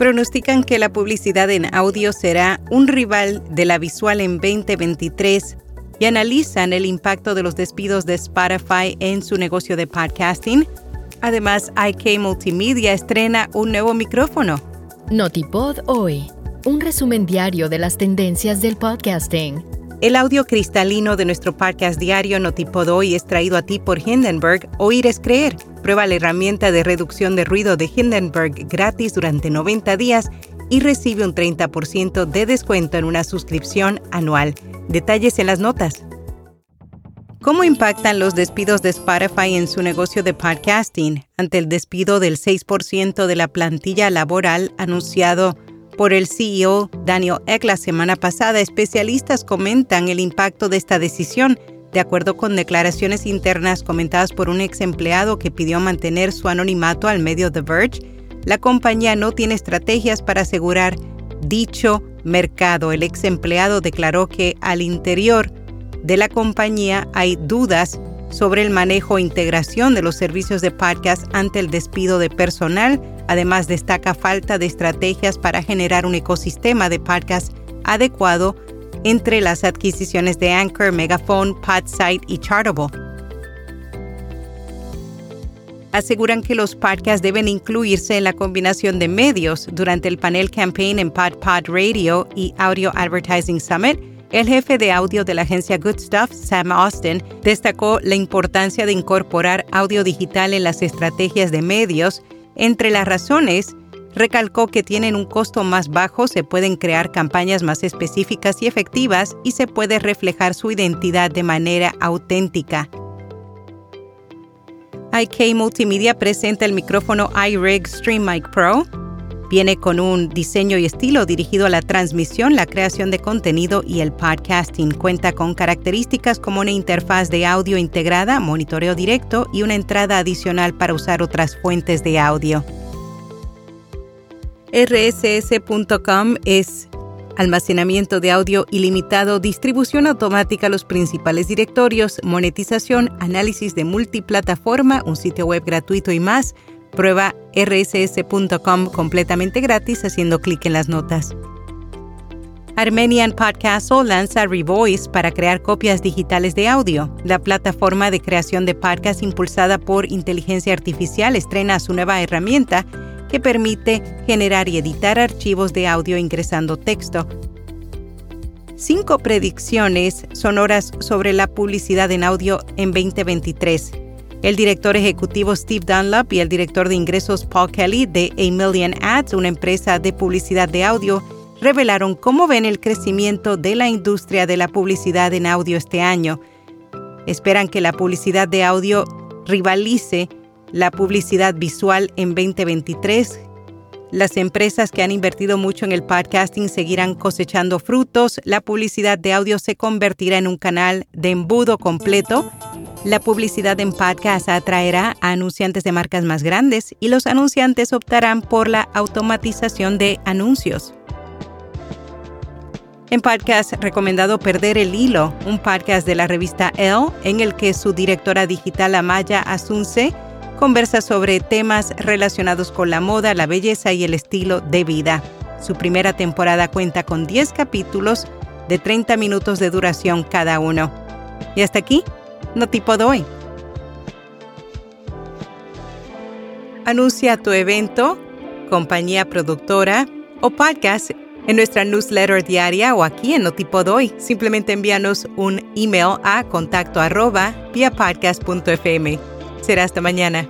pronostican que la publicidad en audio será un rival de la visual en 2023 y analizan el impacto de los despidos de Spotify en su negocio de podcasting. Además, IK Multimedia estrena un nuevo micrófono. Notipod hoy, un resumen diario de las tendencias del podcasting. El audio cristalino de nuestro podcast diario Notipod hoy es traído a ti por Hindenburg. Oír es creer. Prueba la herramienta de reducción de ruido de Hindenburg gratis durante 90 días y recibe un 30% de descuento en una suscripción anual. Detalles en las notas. ¿Cómo impactan los despidos de Spotify en su negocio de podcasting ante el despido del 6% de la plantilla laboral anunciado por el CEO Daniel Eck la semana pasada? Especialistas comentan el impacto de esta decisión de acuerdo con declaraciones internas comentadas por un ex empleado que pidió mantener su anonimato al medio The Verge, la compañía no tiene estrategias para asegurar dicho mercado. El ex empleado declaró que al interior de la compañía hay dudas sobre el manejo e integración de los servicios de podcast ante el despido de personal. Además, destaca falta de estrategias para generar un ecosistema de podcast adecuado entre las adquisiciones de Anchor, Megaphone, Podsite y Chartable. Aseguran que los podcasts deben incluirse en la combinación de medios durante el panel campaign en Pod Pod Radio y Audio Advertising Summit. El jefe de audio de la agencia Good Stuff, Sam Austin, destacó la importancia de incorporar audio digital en las estrategias de medios. Entre las razones, Recalcó que tienen un costo más bajo, se pueden crear campañas más específicas y efectivas y se puede reflejar su identidad de manera auténtica. IK Multimedia presenta el micrófono iRig Stream Mic Pro. Viene con un diseño y estilo dirigido a la transmisión, la creación de contenido y el podcasting. Cuenta con características como una interfaz de audio integrada, monitoreo directo y una entrada adicional para usar otras fuentes de audio. RSS.com es almacenamiento de audio ilimitado, distribución automática a los principales directorios, monetización, análisis de multiplataforma, un sitio web gratuito y más. Prueba rss.com completamente gratis haciendo clic en las notas. Armenian Podcastle lanza Revoice para crear copias digitales de audio. La plataforma de creación de podcasts impulsada por inteligencia artificial estrena su nueva herramienta que permite generar y editar archivos de audio ingresando texto. Cinco predicciones sonoras sobre la publicidad en audio en 2023. El director ejecutivo Steve Dunlap y el director de ingresos Paul Kelly de A Million Ads, una empresa de publicidad de audio, revelaron cómo ven el crecimiento de la industria de la publicidad en audio este año. Esperan que la publicidad de audio rivalice la publicidad visual en 2023. Las empresas que han invertido mucho en el podcasting seguirán cosechando frutos. La publicidad de audio se convertirá en un canal de embudo completo. La publicidad en podcast atraerá a anunciantes de marcas más grandes y los anunciantes optarán por la automatización de anuncios. En podcast recomendado Perder el Hilo, un podcast de la revista Elle, en el que su directora digital Amaya Asunce conversa sobre temas relacionados con la moda, la belleza y el estilo de vida. Su primera temporada cuenta con 10 capítulos de 30 minutos de duración cada uno. Y hasta aquí, no tipo doy. Anuncia tu evento, compañía productora o podcast en nuestra newsletter diaria o aquí en Notipo Doy. Simplemente envíanos un email a contacto arroba via. Será hasta mañana.